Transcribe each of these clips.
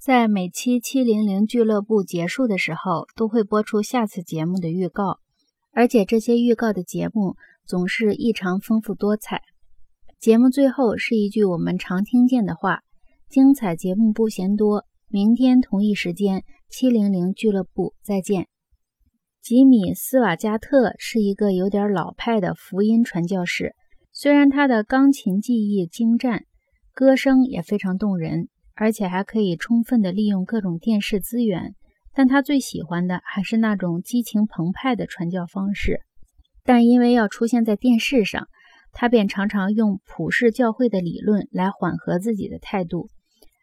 在每期七零零俱乐部结束的时候，都会播出下次节目的预告，而且这些预告的节目总是异常丰富多彩。节目最后是一句我们常听见的话：“精彩节目不嫌多，明天同一时间七零零俱乐部再见。”吉米·斯瓦加特是一个有点老派的福音传教士，虽然他的钢琴技艺精湛，歌声也非常动人。而且还可以充分的利用各种电视资源，但他最喜欢的还是那种激情澎湃的传教方式。但因为要出现在电视上，他便常常用普世教会的理论来缓和自己的态度。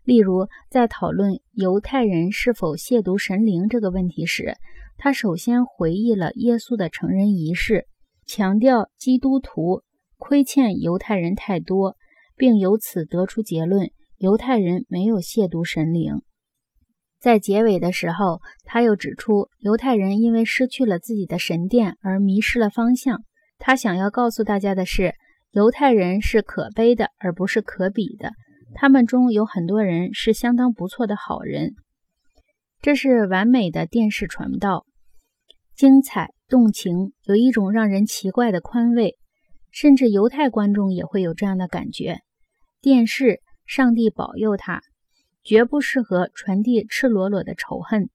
例如，在讨论犹太人是否亵渎神灵这个问题时，他首先回忆了耶稣的成人仪式，强调基督徒亏欠犹太人太多，并由此得出结论。犹太人没有亵渎神灵。在结尾的时候，他又指出，犹太人因为失去了自己的神殿而迷失了方向。他想要告诉大家的是，犹太人是可悲的，而不是可比的。他们中有很多人是相当不错的好人。这是完美的电视传道，精彩动情，有一种让人奇怪的宽慰，甚至犹太观众也会有这样的感觉。电视。上帝保佑他，绝不适合传递赤裸裸的仇恨。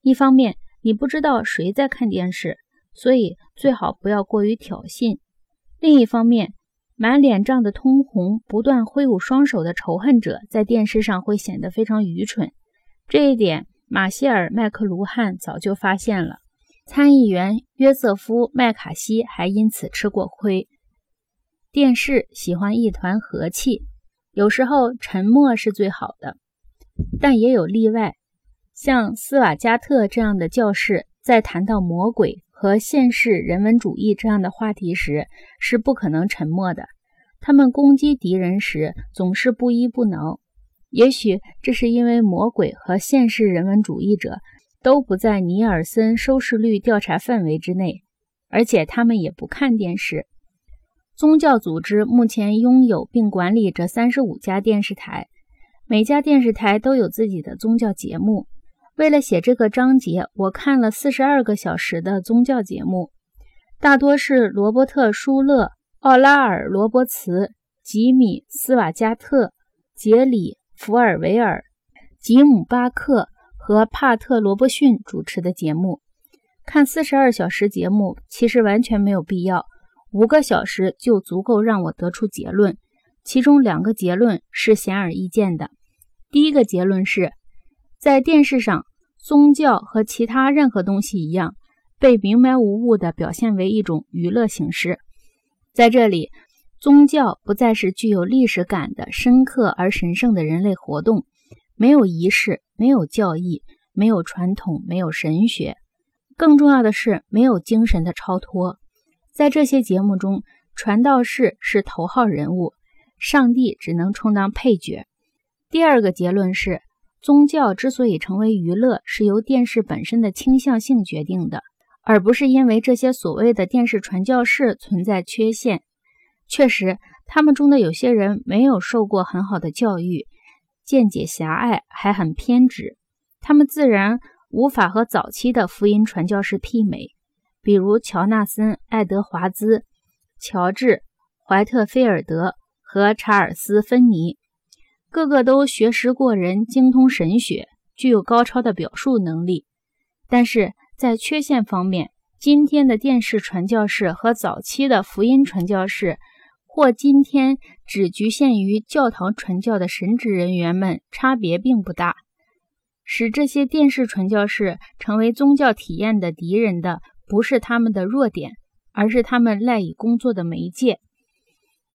一方面，你不知道谁在看电视，所以最好不要过于挑衅；另一方面，满脸涨得通红、不断挥舞双手的仇恨者在电视上会显得非常愚蠢。这一点，马歇尔·麦克卢汉早就发现了。参议员约瑟夫·麦卡锡还因此吃过亏。电视喜欢一团和气。有时候沉默是最好的，但也有例外。像斯瓦加特这样的教士，在谈到魔鬼和现世人文主义这样的话题时，是不可能沉默的。他们攻击敌人时，总是不依不挠。也许这是因为魔鬼和现世人文主义者都不在尼尔森收视率调查范围之内，而且他们也不看电视。宗教组织目前拥有并管理着三十五家电视台，每家电视台都有自己的宗教节目。为了写这个章节，我看了四十二个小时的宗教节目，大多是罗伯特·舒勒、奥拉尔·罗伯茨、吉米·斯瓦加特、杰里·福尔维尔、吉姆·巴克和帕特·罗伯逊主持的节目。看四十二小时节目其实完全没有必要。五个小时就足够让我得出结论，其中两个结论是显而易见的。第一个结论是，在电视上，宗教和其他任何东西一样，被明白无误地表现为一种娱乐形式。在这里，宗教不再是具有历史感的深刻而神圣的人类活动，没有仪式，没有教义，没有传统，没有神学，更重要的是，没有精神的超脱。在这些节目中，传道士是头号人物，上帝只能充当配角。第二个结论是，宗教之所以成为娱乐，是由电视本身的倾向性决定的，而不是因为这些所谓的电视传教士存在缺陷。确实，他们中的有些人没有受过很好的教育，见解狭隘，还很偏执，他们自然无法和早期的福音传教士媲美。比如乔纳森·爱德华兹、乔治·怀特菲尔德和查尔斯·芬尼，个个都学识过人，精通神学，具有高超的表述能力。但是在缺陷方面，今天的电视传教士和早期的福音传教士，或今天只局限于教堂传教的神职人员们，差别并不大。使这些电视传教士成为宗教体验的敌人的。不是他们的弱点，而是他们赖以工作的媒介。